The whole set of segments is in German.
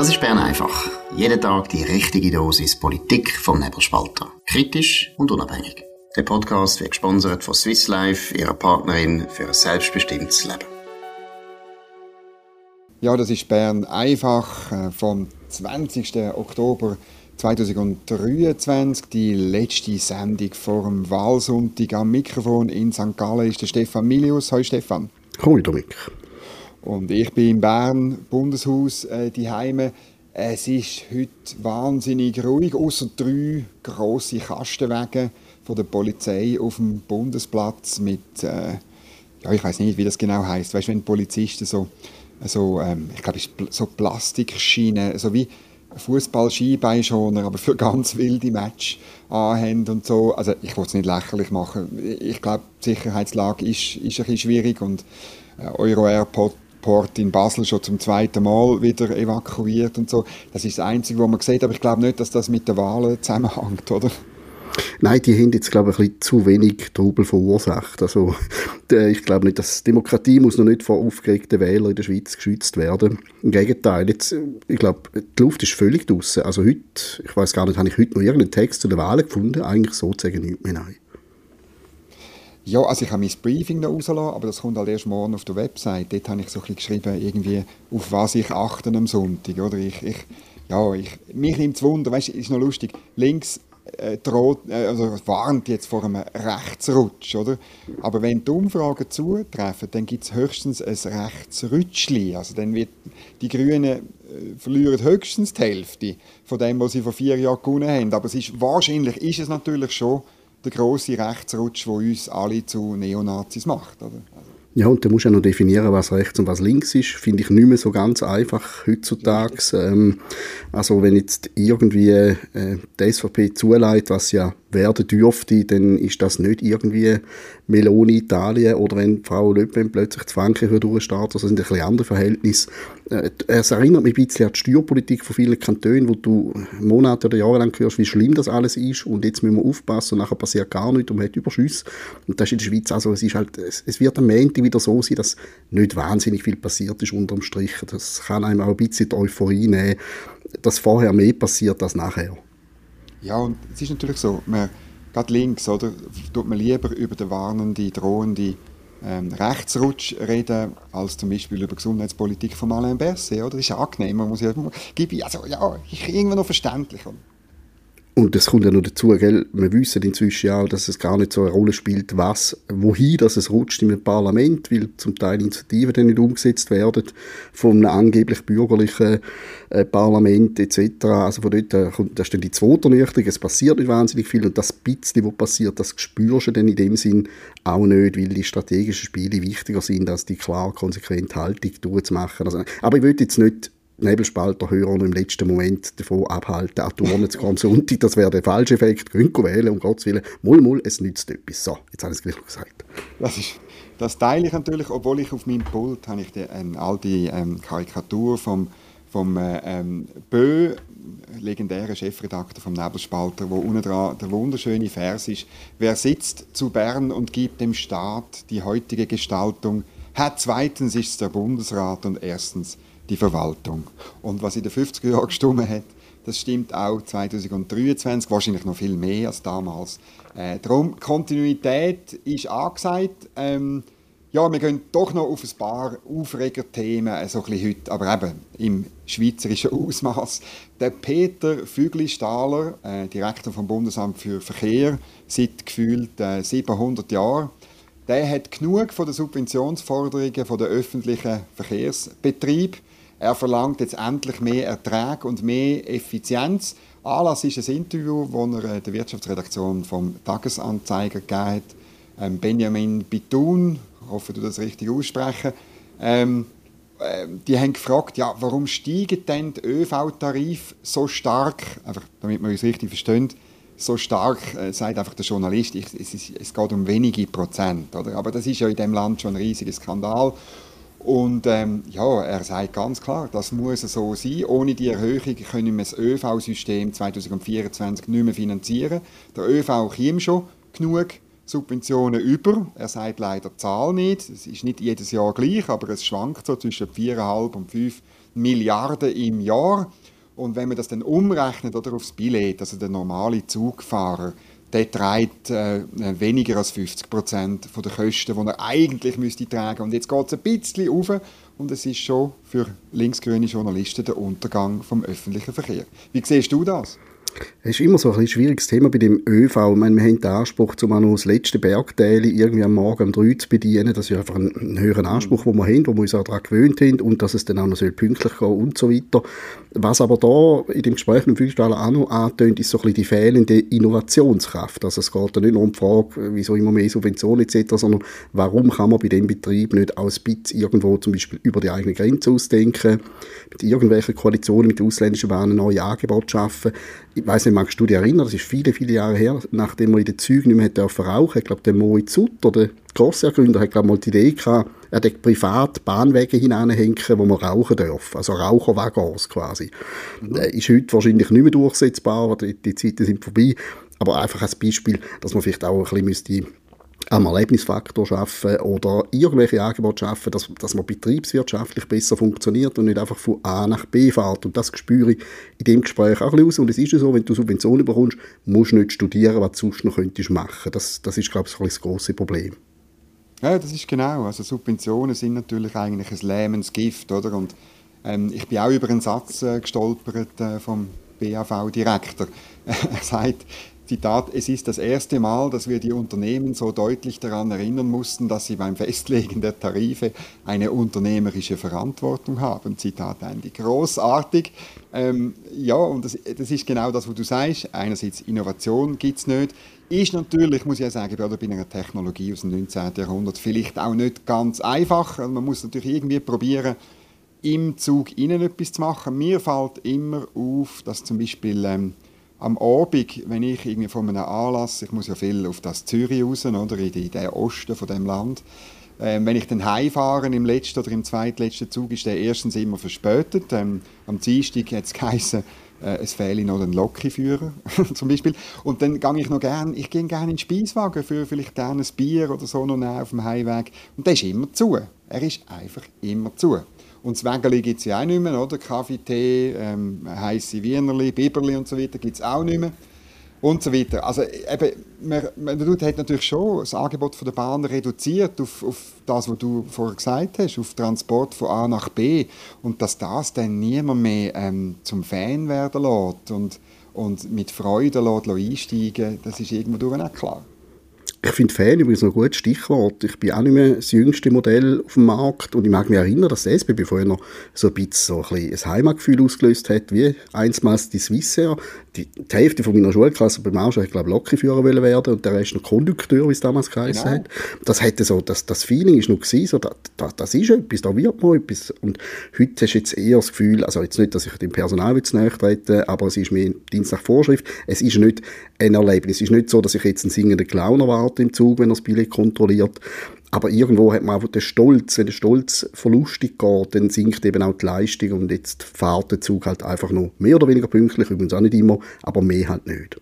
Das ist Bern einfach. Jeden Tag die richtige Dosis Politik vom Nebelspalter. Kritisch und unabhängig. Der Podcast wird gesponsert von Swiss Life, ihrer Partnerin für ein selbstbestimmtes Leben. Ja, das ist Bern einfach äh, vom 20. Oktober 2023, die letzte Sendung vor dem Wahlsonntag. Am Mikrofon in St. Gallen ist der Stefan Milius. Hallo Stefan. Hallo Dominik. Und ich bin in Bern, Bundeshaus, äh, die Heime. Es ist heute wahnsinnig ruhig, außer drei grosse Kastenwagen von der Polizei auf dem Bundesplatz mit, äh, ja, ich weiß nicht, wie das genau heißt. Weißt wenn Polizisten so, so ähm, ich glaube, so Plastikschienen, so wie Fußball-Skibeinschoner, aber für ganz wilde Match anhaben und so. Also ich will es nicht lächerlich machen. Ich glaube, die Sicherheitslage ist, ist ein bisschen schwierig und äh, Euro Airport Port in Basel schon zum zweiten Mal wieder evakuiert und so. Das ist das Einzige, was man sieht, aber ich glaube nicht, dass das mit den Wahlen zusammenhängt, oder? Nein, die haben jetzt, glaube ich, ein bisschen zu wenig Trubel verursacht. Also, ich glaube nicht, dass Demokratie muss noch nicht vor aufgeregten Wählern in der Schweiz geschützt werden. Im Gegenteil, jetzt, ich glaube, die Luft ist völlig draußen. Also heute, ich weiß gar nicht, habe ich heute noch irgendeinen Text zu den Wahlen gefunden? Eigentlich sozusagen nicht mehr, nein. Ja, also ich habe mein Briefing noch rausgelassen, aber das kommt halt erst morgen auf der Website. Dort habe ich so ein bisschen geschrieben, irgendwie, auf was ich achte am Sonntag. Oder? Ich, ich, ja, ich, mich nimmt es Wunder, weißt ist noch lustig. Links äh, droht, äh, also warnt jetzt vor einem Rechtsrutsch, oder? Aber wenn die Umfragen zutreffen, dann gibt es höchstens ein Rechtsrutschli. Also dann wird die Grünen äh, verlieren höchstens die Hälfte von dem, was sie vor vier Jahren gewonnen haben. Aber es ist, wahrscheinlich ist es natürlich schon der große Rechtsrutsch, der uns alle zu Neonazis macht, oder? Ja, und dann musst du ja noch definieren, was rechts und was links ist. Finde ich nicht mehr so ganz einfach heutzutage. Ähm, also wenn jetzt irgendwie äh, die SVP zuleitet, was ja werden dürfte, dann ist das nicht irgendwie Meloni Italien oder wenn Frau Le Pen plötzlich zu Frankreich durchstartet, das sind ein bisschen andere Verhältnisse. Äh, es erinnert mich ein bisschen an die Steuerpolitik von vielen Kantonen, wo du Monate oder Jahre lang hörst, wie schlimm das alles ist und jetzt müssen wir aufpassen und nachher passiert gar nichts und man hat Überschüsse. Und das ist in der Schweiz, also es ist halt, es, wird am Montag wieder so sein, dass nicht wahnsinnig viel passiert ist unterm Strich. Das kann einem auch ein bisschen die Euphorie nehmen, dass vorher mehr passiert als nachher. Ja, und es ist natürlich so, man, gerade links, oder, tut man lieber über den warnenden, drohenden ähm, Rechtsrutsch reden, als zum Beispiel über Gesundheitspolitik von Alain Berset, oder? Das ist angenehm, man muss ja, also ja, ist irgendwie noch verständlich. Und es kommt ja noch dazu, gell? wir wissen inzwischen auch, dass es gar nicht so eine Rolle spielt, was, wohin dass es rutscht im Parlament, weil zum Teil Initiativen dann nicht umgesetzt werden von einem angeblich bürgerlichen äh, Parlament etc. Also von dort äh, kommt, das ist dann die zweite Ernüchterung, es passiert nicht wahnsinnig viel und das bisschen, was passiert, das spürst du dann in dem Sinn auch nicht, weil die strategischen Spiele wichtiger sind, als die klar konsequente Haltung durchzumachen. Also, aber ich will jetzt nicht Nebelspalter hören im letzten Moment davon abhalten, an Turnen zu kommen Sonntag. Das wäre der falsche Effekt. Gehen wählen, um Gottes Willen. Mull, mull, es nützt etwas. So, jetzt habe ich es gleich gesagt. Das, ist, das teile ich natürlich, obwohl ich auf meinem Pult habe ich die, ähm, all die ähm, Karikatur vom, vom äh, ähm, Bö, legendären Chefredakteur vom Nebelspalter, wo unten dran der wunderschöne Vers ist. Wer sitzt zu Bern und gibt dem Staat die heutige Gestaltung, hat zweitens ist es der Bundesrat und erstens die Verwaltung. Und was in den 50er Jahren gestimmt hat, das stimmt auch 2023, wahrscheinlich noch viel mehr als damals. Äh, darum, Kontinuität ist angesagt. Ähm, ja, wir gehen doch noch auf ein paar Aufregerthemen äh, so ein heute, aber eben im schweizerischen Ausmaß. Der Peter Fügli-Stahler, äh, Direktor vom Bundesamt für Verkehr, seit gefühlt äh, 700 Jahren, der hat genug von den Subventionsforderungen von der öffentlichen Verkehrsbetrieb er verlangt jetzt endlich mehr Ertrag und mehr Effizienz. Anlass ist ein Interview, das er äh, der Wirtschaftsredaktion vom Tagesanzeiger gegeben hat. Ähm, Benjamin Bitun, ich hoffe, du das richtig aussprechen. Ähm, äh, die haben gefragt, ja, warum steigen denn die ÖV-Tarife so stark, einfach damit man uns richtig versteht, so stark, äh, sagt einfach der Journalist, ich, es, ist, es, geht um wenige Prozent. Oder? Aber das ist ja in dem Land schon ein riesiger Skandal. Und ähm, ja, er sagt ganz klar, das muss so sein. Ohne die Erhöhung können wir das ÖV-System 2024 nicht mehr finanzieren. Der ÖV käme schon genug Subventionen über. Er sagt leider die Zahl nicht. Es ist nicht jedes Jahr gleich, aber es schwankt so zwischen 4,5 und 5 Milliarden im Jahr. Und wenn man das dann umrechnet oder aufs Billett, also der normale Zugfahrer, der trägt äh, weniger als 50 Prozent der Kosten, die er eigentlich müsste tragen. Und jetzt geht es ein bisschen auf und es ist schon für linksgrüne Journalisten der Untergang vom öffentlichen Verkehr. Wie siehst du das? Es ist immer so ein schwieriges Thema bei dem ÖV. Ich meine, wir haben den Anspruch, um noch das letzte Bergteil irgendwie am Morgen um 3 zu bedienen. Das ist einfach ein, ein höherer Anspruch, den wir haben, wo wir uns auch daran gewöhnt haben und dass es dann auch noch pünktlich gehen und so weiter. Was aber da in dem Gespräch mit dem Flugstaller auch noch antönt, ist so ein die fehlende Innovationskraft. Also es geht da nicht nur um die Frage, wieso immer mehr Subventionen etc., sondern warum kann man bei dem Betrieb nicht aus Bits irgendwo zum Beispiel über die eigene Grenze ausdenken, mit irgendwelchen Koalitionen mit ausländischen Bahnen neue Angebote schaffen ich weiß nicht, magst du dich erinnern, das ist viele, viele Jahre her, nachdem man in den Zügen nicht mehr dürfen rauchen ich glaube, der Moritz Sutter, der Grossergründer, hat, glaube mal die Idee gehabt, er hat privat Bahnwege hineinhängen, wo man rauchen darf. Also Raucherwaggons quasi. Mhm. Der ist heute wahrscheinlich nicht mehr durchsetzbar, die, die Zeiten sind vorbei. Aber einfach als Beispiel, dass man vielleicht auch ein bisschen müsste am Erlebnisfaktor schaffen oder irgendwelche Angebote schaffen, dass, dass man betriebswirtschaftlich besser funktioniert und nicht einfach von A nach B fährt. Und das spüre ich in dem Gespräch auch ein bisschen Und es ist ja so, wenn du Subventionen bekommst, musst du nicht studieren, was du sonst noch könntest machen. Das, das ist, glaube ich, das große Problem. Ja, das ist genau. Also Subventionen sind natürlich eigentlich ein lähmendes Gift, oder? Und ähm, ich bin auch über einen Satz äh, gestolpert äh, vom BAV-Direktor. er sagt, Zitat, es ist das erste Mal, dass wir die Unternehmen so deutlich daran erinnern mussten, dass sie beim Festlegen der Tarife eine unternehmerische Verantwortung haben. Zitat Ende. Großartig. Ähm, ja, und das, das, ist genau das, was du sagst. Einerseits Innovation gibt es nicht. Ist natürlich, muss ich ja sagen, bei einer Technologie aus dem 19. Jahrhundert vielleicht auch nicht ganz einfach. Also man muss natürlich irgendwie probieren, im Zug innen etwas zu machen. Mir fällt immer auf, dass zum Beispiel ähm, am Abend, wenn ich irgendwie von einem Anlass, ich muss ja viel auf das Zürich raus, oder, in, den Osten von dem Land, ähm, wenn ich dann heimfahre im letzten oder im zweitletzten Zug, ist der erstens immer verspätet. Ähm, am Dienstag hat es geheißen, äh, es fehle noch ein Lokführer zum Beispiel. Und dann gehe ich noch gerne, ich gehe gerne in den Speiswagen für vielleicht gerne ein Bier oder so noch auf dem Heimweg. Und der ist immer zu. Er ist einfach immer zu. Und das Wägeli gibt es ja auch nicht mehr, oder? Kaffee, Tee, ähm, heisse Wienerli, Biberli und so weiter gibt es auch nicht mehr. Und so weiter. Also eben, man, man hat natürlich schon das Angebot von der Bahn reduziert auf, auf das, was du vorher gesagt hast, auf Transport von A nach B. Und dass das dann niemand mehr ähm, zum Fan werden lässt und, und mit Freude lässt, lässt einsteigen das ist irgendwo auch klar. Ich finde Fan übrigens ein gutes Stichwort. Ich bin auch nicht mehr das jüngste Modell auf dem Markt und ich mag mich erinnern, dass der SBB vorher noch so ein bisschen so ein, ein Heimatgefühl ausgelöst hat, wie einstmals die Swissair. Die, die Hälfte von meiner Schulklasse beim Marsch, ich glaube, Lokführer werden und der Rest noch Kondukteur, wie es damals geheißen genau. hat. Das hätte so, das, das Feeling ist noch gewesen, so, da, da, das ist etwas, da wird mal etwas. Und heute hast du jetzt eher das Gefühl, also jetzt nicht, dass ich dem Personal jetzt näher trete, aber es ist mehr Dienst nach Vorschrift. Es ist nicht ein Erlebnis. Es ist nicht so, dass ich jetzt einen singenden Clown erwarte, im Zug, wenn er das Billett kontrolliert. Aber irgendwo hat man einfach den Stolz, wenn der Stolz verlustig geht, dann sinkt eben auch die Leistung und jetzt fährt der Zug halt einfach nur mehr oder weniger pünktlich, übrigens auch nicht immer, aber mehr halt nicht.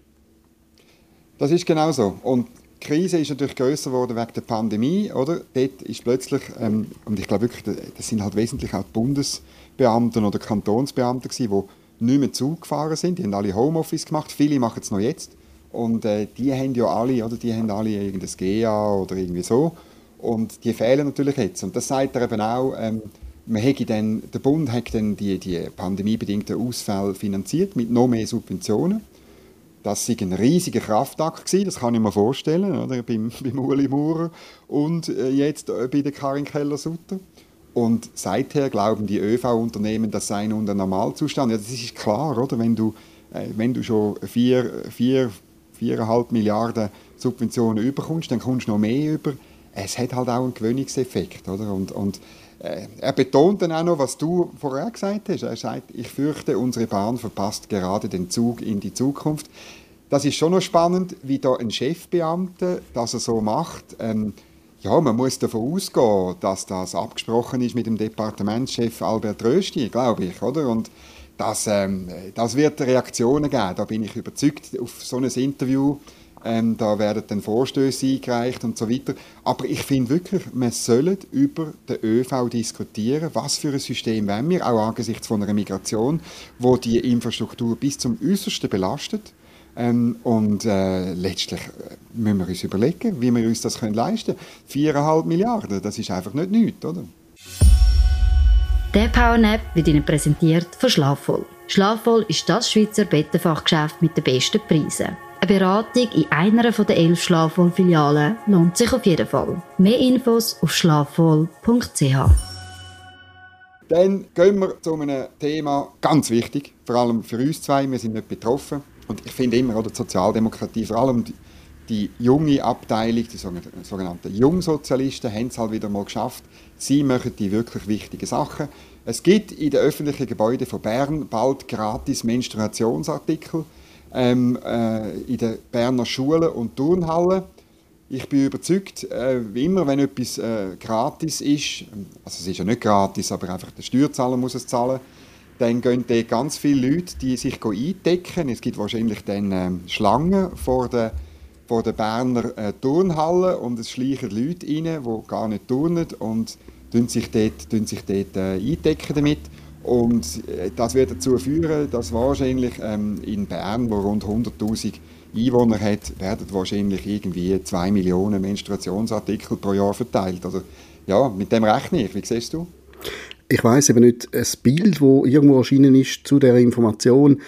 Das ist genau so. Und die Krise ist natürlich größer geworden wegen der Pandemie, oder? Dort ist plötzlich, ähm, und ich glaube wirklich, das sind halt wesentlich auch die Bundesbeamten oder Kantonsbeamten gewesen, die nicht mehr Zug gefahren sind. Die haben alle Homeoffice gemacht. Viele machen es noch jetzt. Und äh, die haben ja alle, oder die haben alle irgendein GA oder irgendwie so. Und die fehlen natürlich jetzt. Und das sagt er eben auch, ähm, man dann, der Bund hat dann die, die pandemiebedingten Ausfälle finanziert mit noch mehr Subventionen. Das war ein riesiger Kraftakt, gewesen, das kann ich mir vorstellen, oder? Beim, beim Uli Maurer und äh, jetzt äh, bei der Karin Keller-Sutter. Und seither glauben die ÖV-Unternehmen, das sei nun der Normalzustand. Ja, das ist klar, oder? Wenn du, äh, wenn du schon vier, vier 4,5 Milliarden Subventionen überkommst, dann kommst du noch mehr über. Es hat halt auch einen Gewöhnungseffekt. Oder? Und, und äh, er betont dann auch noch, was du vorher gesagt hast. Er sagt, ich fürchte, unsere Bahn verpasst gerade den Zug in die Zukunft. Das ist schon noch spannend, wie da ein Chefbeamter das er so macht. Ähm, ja, man muss davon ausgehen, dass das abgesprochen ist mit dem Departementschef Albert Rösti, glaube ich, oder? Und das, ähm, das wird Reaktionen geben, da bin ich überzeugt. Auf so ein Interview ähm, da werden dann Vorstöße eingereicht und so weiter. Aber ich finde wirklich, wir sollen über den ÖV diskutieren, was für ein System wollen wir, auch angesichts von einer Migration, wo die Infrastruktur bis zum Äußersten belastet. Ähm, und äh, letztlich äh, müssen wir uns überlegen, wie wir uns das können leisten können. 4,5 Milliarden, das ist einfach nicht nichts, oder? Der Powernap wird Ihnen präsentiert von Schlafvoll. Schlafvoll ist das Schweizer Bettenfachgeschäft mit den besten Preisen. Eine Beratung in einer der elf Schlafvoll-Filialen lohnt sich auf jeden Fall. Mehr Infos auf schlafvoll.ch. Dann gehen wir zu einem Thema, ganz wichtig, vor allem für uns zwei, wir sind nicht betroffen. Und ich finde immer, oder die Sozialdemokratie, vor allem die, die junge Abteilung, die sogenannten Jungsozialisten, haben es halt wieder mal geschafft. Sie machen die wirklich wichtigen Sachen. Es gibt in den öffentlichen Gebäuden von Bern bald gratis Menstruationsartikel ähm, äh, in den Berner Schulen und Turnhallen. Ich bin überzeugt, äh, wie immer, wenn etwas äh, gratis ist, also es ist ja nicht gratis, aber einfach der Steuerzahler muss es zahlen, dann gehen dort ganz viele Leute, die sich eindecken. Es gibt wahrscheinlich dann ähm, Schlangen vor der, vor der Berner äh, Turnhalle und es schleichen Leute rein, die gar nicht turnen und sich dort, sich dort äh, eindecken damit. Und äh, das wird dazu führen, dass wahrscheinlich ähm, in Bern, wo rund 100'000 Einwohner hat, werden wahrscheinlich irgendwie 2 Millionen Menstruationsartikel pro Jahr verteilt. Also ja, mit dem rechne ich. Wie siehst du? Ich weiß eben nicht, ein Bild, das irgendwo erschienen ist zu der Information,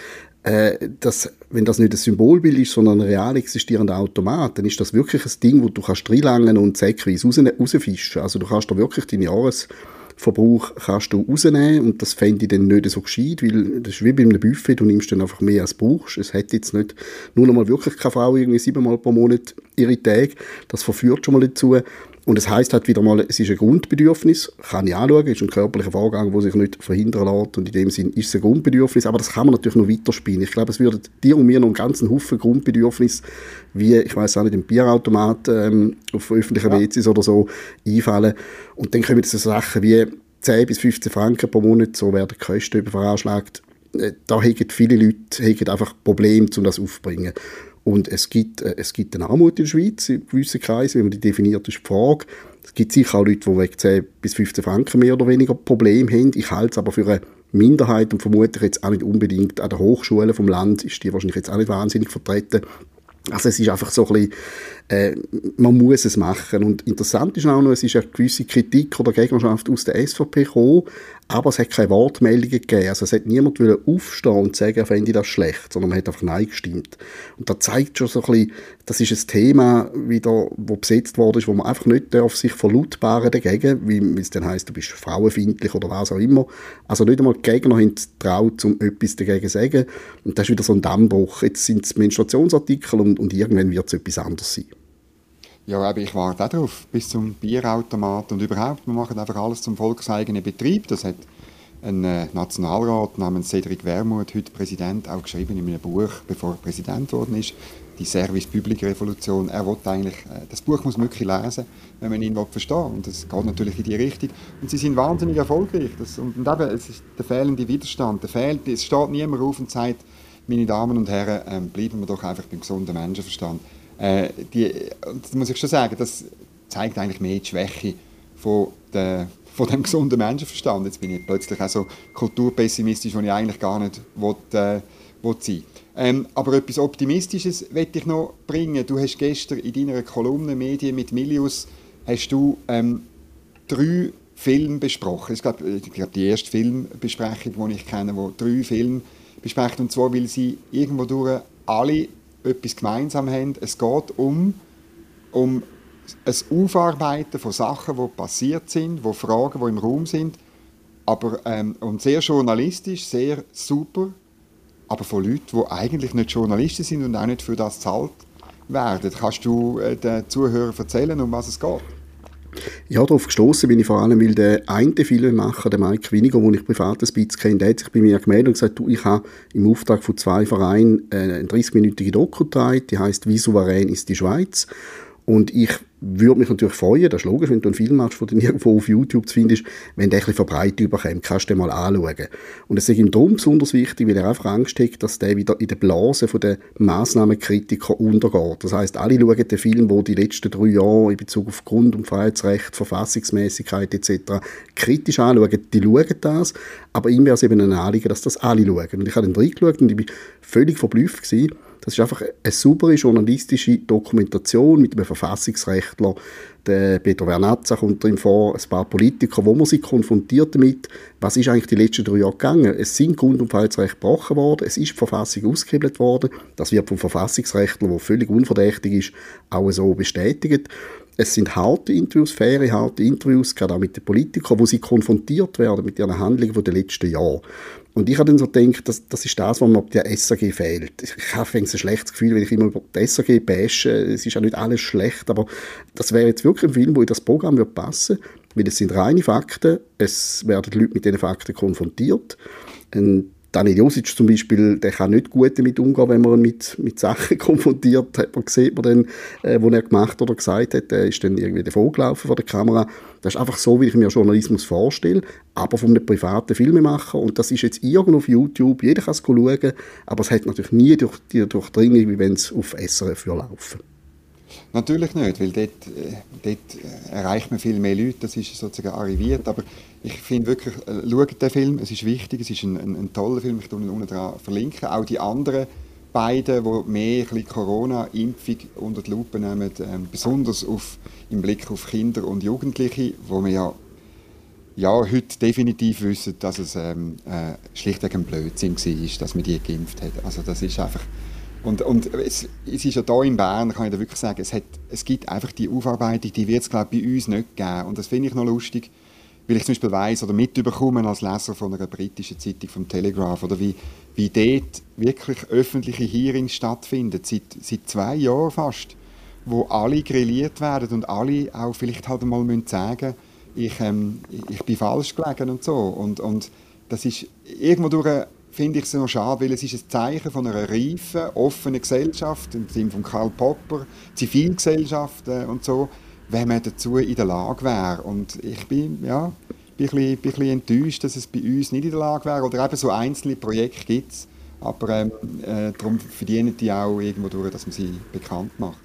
äh, dass, wenn das nicht ein Symbolbild ist, sondern ein real existierender Automat, dann ist das wirklich ein Ding, wo du kannst reinlangen und säckweise raus, rausfischen. Also du kannst da wirklich deine Jahres Verbrauch kannst du rausnehmen und das fände ich dann nicht so gescheit, weil das ist wie bei einem Buffet, du nimmst dann einfach mehr als du brauchst. Es hat jetzt nicht nur noch mal wirklich keine Frau irgendwie siebenmal pro Monat ihre Tage, das verführt schon mal dazu. Und es heißt halt wieder mal, es ist ein Grundbedürfnis, kann ich anschauen, ist ein körperlicher Vorgang, der sich nicht verhindern lässt und in dem Sinn ist es ein Grundbedürfnis, aber das kann man natürlich noch weiterspielen. Ich glaube, es würde dir und mir noch einen ganzen Haufen Grundbedürfnis, wie, ich weiß auch nicht, im Bierautomat ähm, auf öffentlichen ja. WCs oder so, einfallen. Und dann kommen so Sachen wie 10 bis 15 Franken pro Monat, so werden die Kosten veranschlagt. Äh, da haben viele Leute haben einfach Probleme, um das aufzubringen. Und es gibt, äh, es gibt eine Armut in der Schweiz, in gewissen Kreisen, wie man die definiert, ist die Frage. Es gibt sicher auch Leute, die wegen 10 bis 15 Franken mehr oder weniger Probleme haben. Ich halte es aber für eine Minderheit und vermutlich jetzt auch nicht unbedingt an den Hochschulen vom Land ist die wahrscheinlich jetzt auch nicht wahnsinnig vertreten. Also es ist einfach so ein bisschen, äh, man muss es machen. Und interessant ist auch noch, es ist eine gewisse Kritik oder Gegnerschaft aus der SVP gekommen, aber es hat keine Wortmeldungen gegeben. Also es hat niemand aufstehen und sagen, fände das schlecht, sondern man hat einfach Nein gestimmt. Und das zeigt schon so ein bisschen, das ist ein Thema, wieder, wo besetzt worden ist, wo man einfach nicht darf sich verlautbaren dagegen, wie es dann heisst, du bist frauenfeindlich oder was auch immer. Also nicht einmal die Gegner haben traut, um etwas dagegen zu sagen. Und das ist wieder so ein Dammbruch. Jetzt sind es Menstruationsartikel und, und irgendwann wird es etwas anderes sein. Ja, aber ich warte auch darauf, bis zum Bierautomat und überhaupt, wir machen einfach alles zum volkseigenen Betrieb. Das hat ein äh, Nationalrat namens Cedric Wermuth, heute Präsident, auch geschrieben in einem Buch, bevor er Präsident geworden ist, die Service Public Revolution. Er will eigentlich, äh, das Buch muss man wirklich lesen, wenn man ihn verstehen will. Und das geht natürlich in die Richtung. Und sie sind wahnsinnig erfolgreich. Das, und, und eben, es ist der fehlende Widerstand. Der fehlt, es steht niemand auf und sagt, meine Damen und Herren, ähm, bleiben wir doch einfach beim gesunden Menschenverstand. Äh, die, das muss ich schon sagen, das zeigt eigentlich mehr die Schwäche von, der, von dem gesunden Menschenverstand. Jetzt bin ich plötzlich auch so kulturpessimistisch, wo ich eigentlich gar nicht will, äh, will sein ähm, Aber etwas Optimistisches möchte ich noch bringen. Du hast gestern in deiner Kolumne Medien mit Milius hast du, ähm, drei Filme besprochen. Ich glaube, ich glaube, die erste Filmbesprechung, die ich kenne, wo drei Filme besprechen. Und zwar, weil sie irgendwo durch alle etwas gemeinsam haben. Es geht um, um ein Aufarbeiten von Sachen, die passiert sind, wo Fragen, die im Raum sind, aber ähm, und sehr journalistisch, sehr super, aber von Leuten, die eigentlich nicht Journalisten sind und auch nicht für das zahlt werden. Kannst du äh, den Zuhörern erzählen, um was es geht? Ja, darauf gestoßen bin ich vor allem, weil der eine Filmemacher, der Mike Winiger, den ich privat ein bisschen kenne, der hat sich bei mir gemeldet und gesagt, du, ich habe im Auftrag von zwei Vereinen eine 30-minütige Doku gedreht, die heißt «Wie souverän ist die Schweiz?» Und ich würde mich natürlich freuen, das ist logisch, wenn du einen Film machst, der irgendwo auf YouTube zu finden ist, wenn der ein bisschen verbreitet überkommt, kannst du den mal anschauen. Und es ist ihm darum besonders wichtig, weil er einfach Angst hat, dass der wieder in der Blase der Massnahmenkritiker untergeht. Das heißt, alle schauen den Film, wo die letzten drei Jahre in Bezug auf Grund- und Freiheitsrecht, Verfassungsmäßigkeit etc. kritisch anschauen, die schauen das, aber ihm wäre es eben ein Anliegen, dass das alle schauen. Und ich habe dann reingeschaut und ich war völlig verblüfft gewesen, das ist einfach eine saubere journalistische Dokumentation mit einem Verfassungsrechtler. Der Peter Vernazza kommt drin vor, ein paar Politiker, wo man sich konfrontiert damit, was ist eigentlich die letzten drei Jahre gegangen. Es sind Grund- und Freiheitsrechte gebrochen worden, es ist die Verfassung ausgehebelt worden. Das wird vom Verfassungsrechtler, der völlig unverdächtig ist, auch so bestätigt. Es sind harte Interviews, faire, harte Interviews, gerade auch mit den Politikern, wo sie konfrontiert werden mit ihren Handlungen der letzten Jahre. Und ich habe dann so gedacht, das, das ist das, was mir bei der SAG fehlt. Ich habe ein schlechtes Gefühl, wenn ich immer über die SAG bashe. Es ist ja nicht alles schlecht, aber das wäre jetzt wirklich ein Film, wo in das Programm würde passen weil es sind reine Fakten, es werden Leute mit diesen Fakten konfrontiert. Ein Daniel Josic zum Beispiel, der kann nicht gut damit umgehen, wenn man ihn mit, mit Sachen konfrontiert, hat. Man sieht man dann, äh, wo er gemacht oder gesagt hat, der ist dann irgendwie davon gelaufen vor der Kamera. Das ist einfach so, wie ich mir Journalismus vorstelle, aber von einem privaten Filmemacher. Und das ist jetzt irgendwo auf YouTube, jeder kann es schauen, aber es hat natürlich nie durch die Durchdringung, wie wenn es auf SRF laufen Natürlich nicht, weil dort, äh, dort äh, erreicht man viel mehr Leute, das ist sozusagen arriviert, aber ich finde wirklich, äh, schaut den Film, es ist wichtig, es ist ein, ein, ein toller Film, ich tue ihn unten dran verlinken, auch die anderen beiden, die mehr Corona-Impfung unter die Lupe nehmen, ähm, besonders auf, im Blick auf Kinder und Jugendliche, wo wir ja, ja heute definitiv wissen, dass es ähm, äh, schlichtweg ein Blödsinn war, dass man die geimpft hat. Also das ist einfach und, und es, es, ist ja hier in Bern, kann ich da wirklich sagen, es, hat, es gibt einfach die Aufarbeitung, die wird es bei uns nicht geben. Und das finde ich noch lustig, weil ich zum Beispiel weiss oder mitbekomme als Leser von einer britischen Zeitung, vom Telegraph, oder wie, wie dort wirklich öffentliche Hearings stattfinden, seit, seit zwei Jahren fast, wo alle grilliert werden und alle auch vielleicht halt mal müssen sagen ich, ähm, ich bin falsch gelegen und so. Und, und das ist irgendwo durch finde ich es noch schade, weil es ist ein Zeichen von einer reifen, offenen Gesellschaft, im Sinne von Karl Popper, Zivilgesellschaft und so, wenn man dazu in der Lage wäre. Und ich bin, ja, bin ein, bisschen, bin ein bisschen enttäuscht, dass es bei uns nicht in der Lage wäre. Oder eben so einzelne Projekte gibt es, aber ähm, äh, darum verdienen die auch irgendwo durch, dass man sie bekannt macht.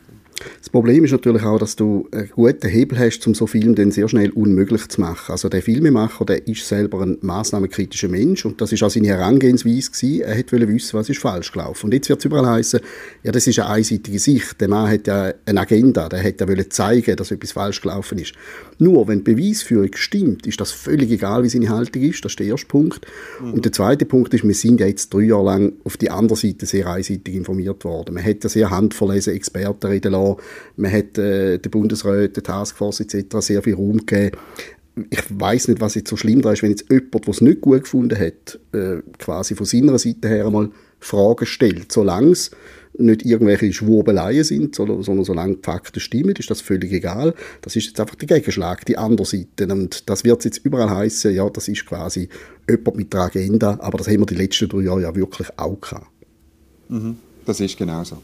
Das Problem ist natürlich auch, dass du einen guten Hebel hast, um so Film dann sehr schnell unmöglich zu machen. Also der Filmemacher, der ist selber ein maßnahmenkritischer Mensch und das ist auch seine Herangehensweise gewesen. Er wollte wissen, was ist falsch gelaufen. Und jetzt wird es überall heißen, ja, das ist eine einseitige Sicht. Der Mann hat ja eine Agenda, der hätte ja zeigen, dass etwas falsch gelaufen ist. Nur, wenn die Beweisführung stimmt, ist das völlig egal, wie seine Haltung ist. Das ist der erste Punkt. Mhm. Und der zweite Punkt ist, wir sind ja jetzt drei Jahre lang auf die andere Seite sehr einseitig informiert worden. Man hat ja sehr handverlesen Experten reden lassen. Man hat äh, den Bundesrat, der Taskforce etc. sehr viel Raum gegeben ich weiß nicht, was jetzt so schlimm da ist, wenn jetzt jemand, der es nicht gut gefunden hat, äh, quasi von seiner Seite her einmal Fragen stellt. Solange es nicht irgendwelche Schwurbeleien sind, sondern, sondern solange die Fakten stimmen, ist das völlig egal. Das ist jetzt einfach der Gegenschlag, die andere Seite. Und das wird jetzt überall heißen, ja, das ist quasi jemand mit der Agenda, aber das haben wir die letzten drei Jahre ja wirklich auch gehabt. Mhm, das ist genau so.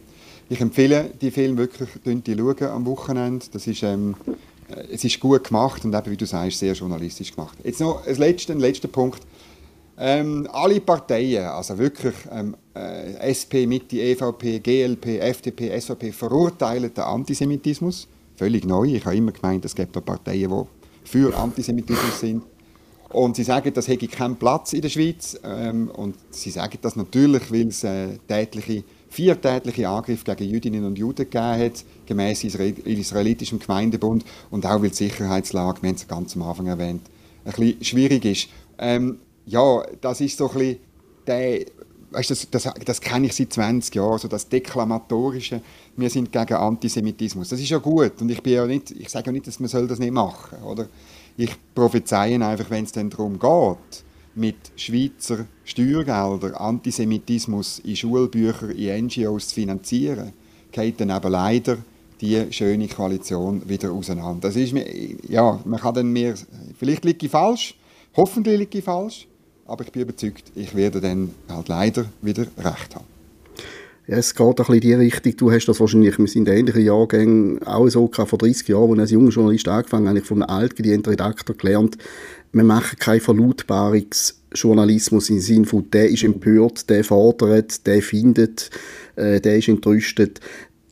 Ich empfehle die Filme wirklich, die schauen am Wochenende. Das ist, ähm, äh, es ist gut gemacht und eben, wie du sagst, sehr journalistisch gemacht. Jetzt noch ein letzter, ein letzter Punkt. Ähm, alle Parteien, also wirklich ähm, äh, SP, Mitte, EVP, GLP, FDP, SVP, verurteilen den Antisemitismus. Völlig neu. Ich habe immer gemeint, es gibt Parteien, die für Antisemitismus sind. Und sie sagen, das hätte keinen Platz in der Schweiz. Ähm, und sie sagen das natürlich, weil es äh, tätliche, vier tätliche Angriffe gegen Jüdinnen und Juden gegeben hat, gemäß israelitischem Gemeindebund. Und auch weil die Sicherheitslage, wir haben es ganz am Anfang erwähnt, ein bisschen schwierig ist. Ähm, ja, das ist so ein bisschen der, weißt, das, das, das kenne ich seit 20 Jahren, so das Deklamatorische, wir sind gegen Antisemitismus. Das ist ja gut und ich, bin ja nicht, ich sage ja nicht, dass man das nicht machen soll. Ich prophezeie einfach, wenn es dann darum geht, mit Schweizer Steuergeldern Antisemitismus in Schulbücher, in NGOs zu finanzieren, geht dann eben leider die schöne Koalition wieder auseinander. Das ist mir, ja, man kann dann mehr, vielleicht liege ich falsch, hoffentlich liege ich falsch, aber ich bin überzeugt, ich werde dann halt leider wieder recht haben. Es geht ein bisschen in die Richtung. Du hast das wahrscheinlich, wir sind in ähnlichen Jahrgängen auch so vor 30 Jahren, als ich als junger Journalist angefangen habe, ich von einem altgedienten Redakteur gelernt, wir machen keinen Verlautbarungsjournalismus im Sinne von, der ist empört, der fordert, der findet, äh, der ist entrüstet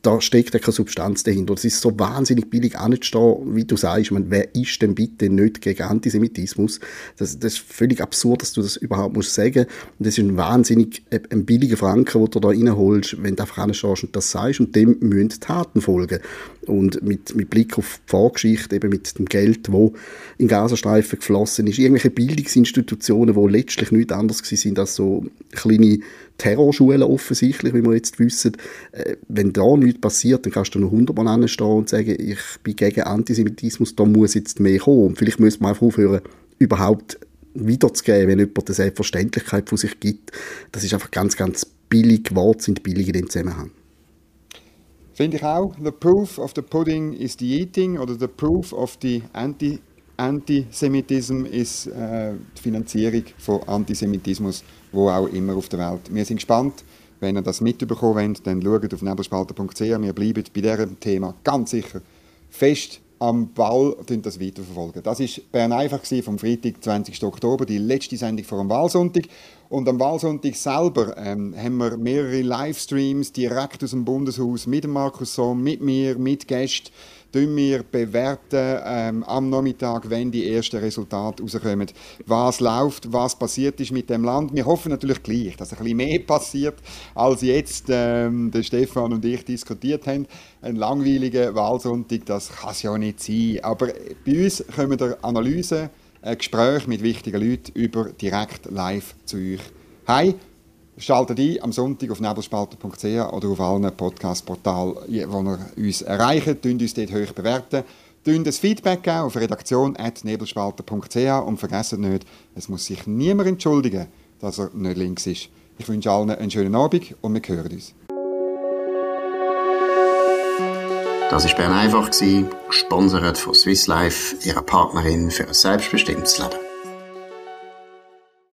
da steckt ja keine Substanz dahinter. Es ist so wahnsinnig billig anzustehen, wie du sagst. meine, wer ist denn bitte nicht gegen Antisemitismus? Das, das, ist völlig absurd, dass du das überhaupt musst sagen. Und das ist ein wahnsinnig äh, ein billiger Franken, den du da reinholst, wenn du einfach anstehst und das sagst. Und dem müssen Taten folgen. Und mit, mit Blick auf die Vorgeschichte, eben mit dem Geld, das in Gazastreifen geflossen ist, irgendwelche Bildungsinstitutionen, die letztlich nichts anderes sind als so kleine Terrorschulen offensichtlich, wie wir jetzt wissen. Äh, wenn da nichts passiert, dann kannst du noch hundertmal anstehen und sagen, ich bin gegen Antisemitismus, da muss jetzt mehr kommen. Und vielleicht müssen wir einfach aufhören, überhaupt wiederzugeben, wenn jemand eine Selbstverständlichkeit von sich gibt. Das ist einfach ganz, ganz billig. Worte sind billig in dem Zusammenhang. Finde ich auch. The proof of the pudding is the eating oder the proof of the anti Antisemitism ist äh, die Finanzierung von Antisemitismus wo auch immer auf der Welt. Wir sind gespannt. Wenn ihr das mitbekommen wollt, dann schaut auf nebelspalter.ch. Wir bleiben bei diesem Thema ganz sicher fest am Ball und das weiterverfolgen. Das war Bern einfach vom Freitag, 20. Oktober, die letzte Sendung vor dem Wahlsonntag. Und am Wahlsonntag selber ähm, haben wir mehrere Livestreams direkt aus dem Bundeshaus mit Markus Sohn, mit mir, mit Gästen wir bewerten ähm, am Nachmittag, wenn die ersten Resultate rauskommen, was läuft, was passiert ist mit dem Land. Wir hoffen natürlich gleich, dass ein bisschen mehr passiert, als jetzt ähm, der Stefan und ich diskutiert haben. Ein langweiliger Wahlsonntag, das kann es ja nicht sein. Aber bei uns kommen der Analysen, ein Gespräch mit wichtigen Leuten über direkt live zu euch. Hi, Schaltet ein am Sonntag auf nebelspalter.ch oder auf allen Podcast-Portalen, wo ihr uns erreicht. Tönt uns dort hoch bewerten. Tönt das Feedback auf redaktion.nebelspalter.ch und vergesst nicht, es muss sich niemand entschuldigen, dass er nicht links ist. Ich wünsche allen einen schönen Abend und wir hören uns. Das war Bern einfach, gesponsert von Swiss Life, ihrer Partnerin für ein selbstbestimmtes Leben.